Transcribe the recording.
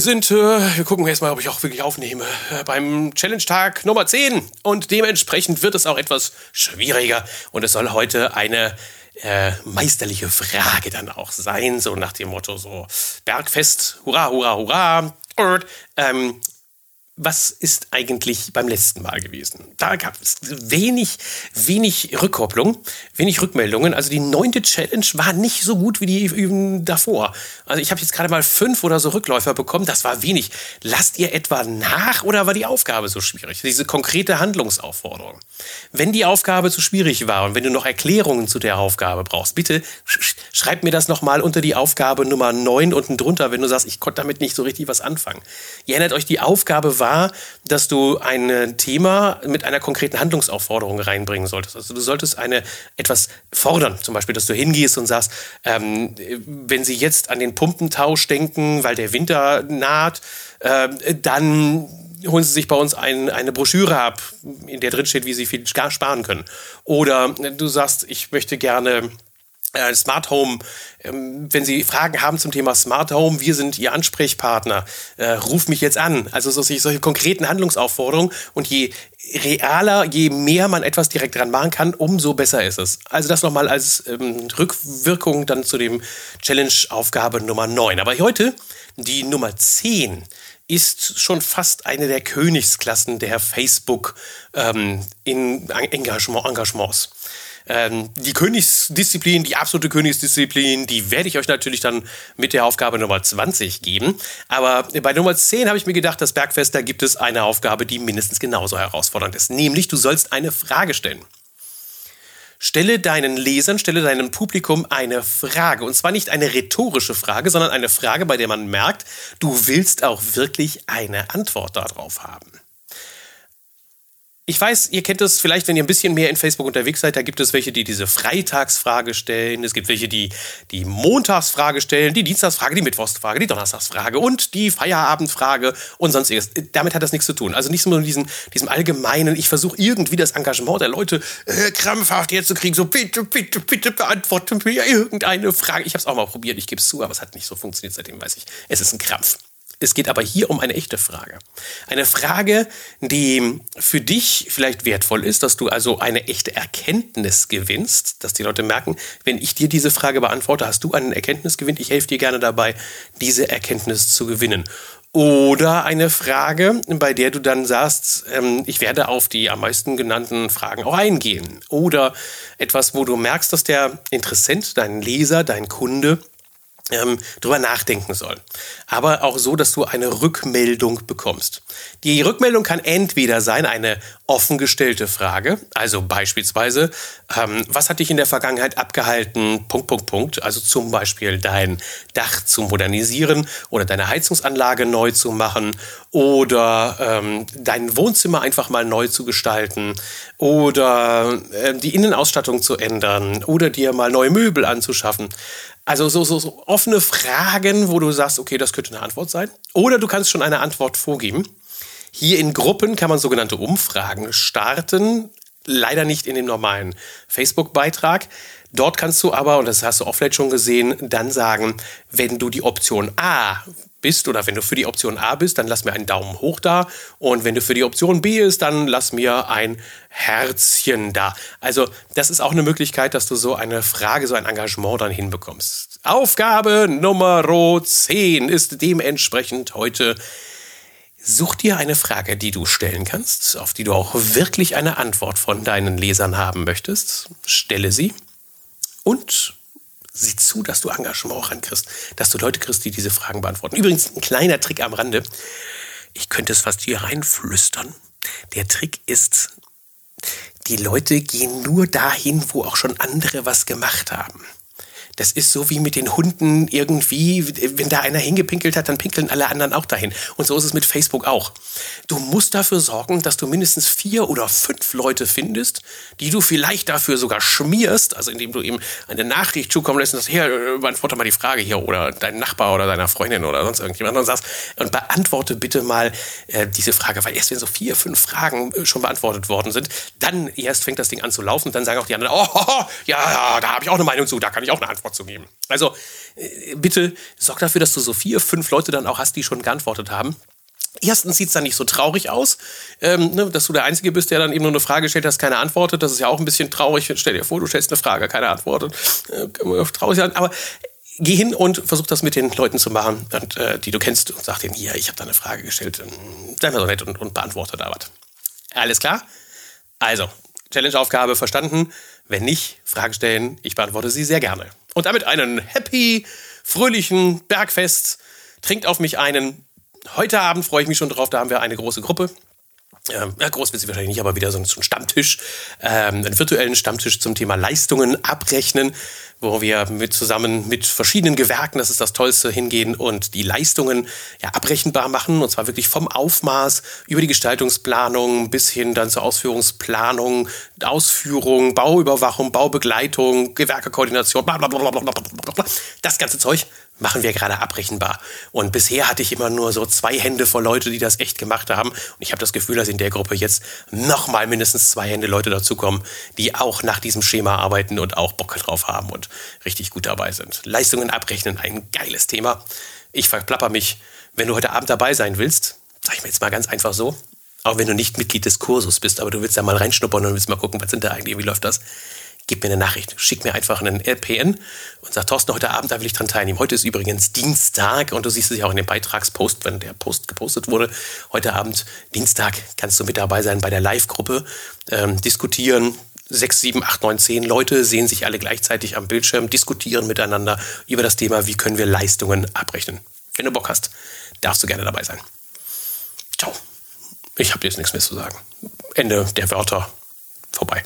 sind, äh, wir gucken erst mal, ob ich auch wirklich aufnehme, äh, beim Challenge-Tag Nummer 10. Und dementsprechend wird es auch etwas schwieriger. Und es soll heute eine äh, meisterliche Frage dann auch sein, so nach dem Motto so Bergfest, hurra, hurra, hurra. Ähm, was ist eigentlich beim letzten Mal gewesen? Da gab es wenig, wenig Rückkopplung, wenig Rückmeldungen. Also die neunte Challenge war nicht so gut wie die davor. Also ich habe jetzt gerade mal fünf oder so Rückläufer bekommen. Das war wenig. Lasst ihr etwa nach oder war die Aufgabe so schwierig? Diese konkrete Handlungsaufforderung. Wenn die Aufgabe zu schwierig war und wenn du noch Erklärungen zu der Aufgabe brauchst, bitte schreib mir das nochmal unter die Aufgabe Nummer neun unten drunter, wenn du sagst, ich konnte damit nicht so richtig was anfangen. Ihr erinnert euch, die Aufgabe war, dass du ein Thema mit einer konkreten Handlungsaufforderung reinbringen solltest. Also du solltest eine etwas fordern, zum Beispiel, dass du hingehst und sagst, ähm, wenn sie jetzt an den Pumpentausch denken, weil der Winter naht, äh, dann holen Sie sich bei uns ein, eine Broschüre ab, in der drin steht, wie Sie viel sparen können. Oder du sagst, ich möchte gerne äh, Smart Home, ähm, wenn Sie Fragen haben zum Thema Smart Home, wir sind Ihr Ansprechpartner. Äh, ruf mich jetzt an. Also solche, solche konkreten Handlungsaufforderungen. Und je realer, je mehr man etwas direkt dran machen kann, umso besser ist es. Also das nochmal als ähm, Rückwirkung dann zu dem Challenge-Aufgabe Nummer 9. Aber heute die Nummer 10 ist schon fast eine der Königsklassen der Facebook ähm, in Engagement, Engagements. Ähm, die Königsdisziplin, die absolute Königsdisziplin, die werde ich euch natürlich dann mit der Aufgabe Nummer 20 geben. Aber bei Nummer 10 habe ich mir gedacht, das Bergfest, da gibt es eine Aufgabe, die mindestens genauso herausfordernd ist. Nämlich, du sollst eine Frage stellen. Stelle deinen Lesern, stelle deinem Publikum eine Frage. Und zwar nicht eine rhetorische Frage, sondern eine Frage, bei der man merkt, du willst auch wirklich eine Antwort darauf haben. Ich weiß, ihr kennt das vielleicht, wenn ihr ein bisschen mehr in Facebook unterwegs seid. Da gibt es welche, die diese Freitagsfrage stellen. Es gibt welche, die die Montagsfrage stellen, die Dienstagsfrage, die Mittwochsfrage, die Donnerstagsfrage und die Feierabendfrage und sonstiges. Damit hat das nichts zu tun. Also nicht nur in diesem, diesem allgemeinen, ich versuche irgendwie das Engagement der Leute äh, krampfhaft herzukriegen. So, bitte, bitte, bitte beantworte mir irgendeine Frage. Ich habe es auch mal probiert, ich gebe es zu, aber es hat nicht so funktioniert. Seitdem weiß ich, es ist ein Krampf. Es geht aber hier um eine echte Frage. Eine Frage, die für dich vielleicht wertvoll ist, dass du also eine echte Erkenntnis gewinnst, dass die Leute merken, wenn ich dir diese Frage beantworte, hast du einen Erkenntnisgewinn. Ich helfe dir gerne dabei, diese Erkenntnis zu gewinnen. Oder eine Frage, bei der du dann sagst, ähm, ich werde auf die am meisten genannten Fragen auch eingehen. Oder etwas, wo du merkst, dass der Interessent, dein Leser, dein Kunde ähm, drüber nachdenken soll. Aber auch so, dass du eine Rückmeldung bekommst. Die Rückmeldung kann entweder sein eine offen gestellte Frage, also beispielsweise, ähm, was hat dich in der Vergangenheit abgehalten, Punkt, Punkt, Punkt, also zum Beispiel dein Dach zu modernisieren oder deine Heizungsanlage neu zu machen oder ähm, dein Wohnzimmer einfach mal neu zu gestalten oder äh, die Innenausstattung zu ändern oder dir mal neue Möbel anzuschaffen. Also so, so, so offene Fragen, wo du sagst, okay, das könnte eine Antwort sein. Oder du kannst schon eine Antwort vorgeben. Hier in Gruppen kann man sogenannte Umfragen starten. Leider nicht in dem normalen Facebook-Beitrag. Dort kannst du aber, und das hast du auch vielleicht schon gesehen, dann sagen, wenn du die Option A bist oder wenn du für die Option A bist, dann lass mir einen Daumen hoch da. Und wenn du für die Option B bist, dann lass mir ein Herzchen da. Also das ist auch eine Möglichkeit, dass du so eine Frage, so ein Engagement dann hinbekommst. Aufgabe Nummer 10 ist dementsprechend heute Such dir eine Frage, die du stellen kannst, auf die du auch wirklich eine Antwort von deinen Lesern haben möchtest. Stelle sie und sieh zu, dass du Engagement auch rankriegst, dass du Leute kriegst, die diese Fragen beantworten. Übrigens, ein kleiner Trick am Rande. Ich könnte es fast hier reinflüstern. Der Trick ist, die Leute gehen nur dahin, wo auch schon andere was gemacht haben. Das ist so wie mit den Hunden irgendwie, wenn da einer hingepinkelt hat, dann pinkeln alle anderen auch dahin. Und so ist es mit Facebook auch. Du musst dafür sorgen, dass du mindestens vier oder fünf Leute findest, die du vielleicht dafür sogar schmierst, also indem du ihm eine Nachricht zukommen lässt und sagst, hier, äh, beantworte mal die Frage hier oder dein Nachbar oder deiner Freundin oder sonst irgendjemand und sagst, und beantworte bitte mal äh, diese Frage, weil erst wenn so vier, fünf Fragen äh, schon beantwortet worden sind, dann erst fängt das Ding an zu laufen, dann sagen auch die anderen, oh, ja, da habe ich auch eine Meinung zu, da kann ich auch eine Antwort Zu geben. Also äh, bitte sorg dafür, dass du so vier, fünf Leute dann auch hast, die schon geantwortet haben. Erstens sieht es dann nicht so traurig aus, ähm, ne, dass du der Einzige bist, der dann eben nur eine Frage stellt, hast keine antwortet. Das ist ja auch ein bisschen traurig. Stell dir vor, du stellst eine Frage, keine antwortet. Äh, traurig sein. Aber geh hin und versuch das mit den Leuten zu machen, und, äh, die du kennst und sag denen, hier, ich habe da eine Frage gestellt. Ähm, sei mal so nett und, und beantworte da was. Alles klar? Also, Challenge-Aufgabe verstanden. Wenn nicht, Fragen stellen. Ich beantworte sie sehr gerne. Und damit einen happy, fröhlichen Bergfest. Trinkt auf mich einen. Heute Abend freue ich mich schon drauf. Da haben wir eine große Gruppe. Ja, groß wird sie wahrscheinlich nicht, aber wieder so ein Stammtisch, ähm, einen virtuellen Stammtisch zum Thema Leistungen abrechnen, wo wir mit zusammen mit verschiedenen Gewerken, das ist das Tollste, hingehen und die Leistungen ja abrechenbar machen und zwar wirklich vom Aufmaß über die Gestaltungsplanung bis hin dann zur Ausführungsplanung, Ausführung, Bauüberwachung, Baubegleitung, Gewerkekoordination, bla bla bla bla bla bla. Das ganze Zeug machen wir gerade abrechenbar. Und bisher hatte ich immer nur so zwei Hände voll Leute, die das echt gemacht haben. Und ich habe das Gefühl, dass in der Gruppe jetzt nochmal mindestens zwei Hände Leute dazukommen, die auch nach diesem Schema arbeiten und auch Bock drauf haben und richtig gut dabei sind. Leistungen abrechnen, ein geiles Thema. Ich verplapper mich. Wenn du heute Abend dabei sein willst, sag ich mir jetzt mal ganz einfach so, auch wenn du nicht Mitglied des Kursus bist, aber du willst da mal reinschnuppern und willst mal gucken, was sind da eigentlich, wie läuft das, gib mir eine Nachricht, schick mir einfach einen LPN und sag, Thorsten, heute Abend, da will ich dran teilnehmen. Heute ist übrigens Dienstag und du siehst es ja auch in dem Beitragspost, wenn der Post gepostet wurde. Heute Abend, Dienstag, kannst du mit dabei sein bei der Live-Gruppe, ähm, diskutieren. Sechs, sieben, acht, neun, zehn Leute sehen sich alle gleichzeitig am Bildschirm, diskutieren miteinander über das Thema, wie können wir Leistungen abrechnen. Wenn du Bock hast, darfst du gerne dabei sein. Ciao. Ich habe jetzt nichts mehr zu sagen. Ende der Wörter. Vorbei.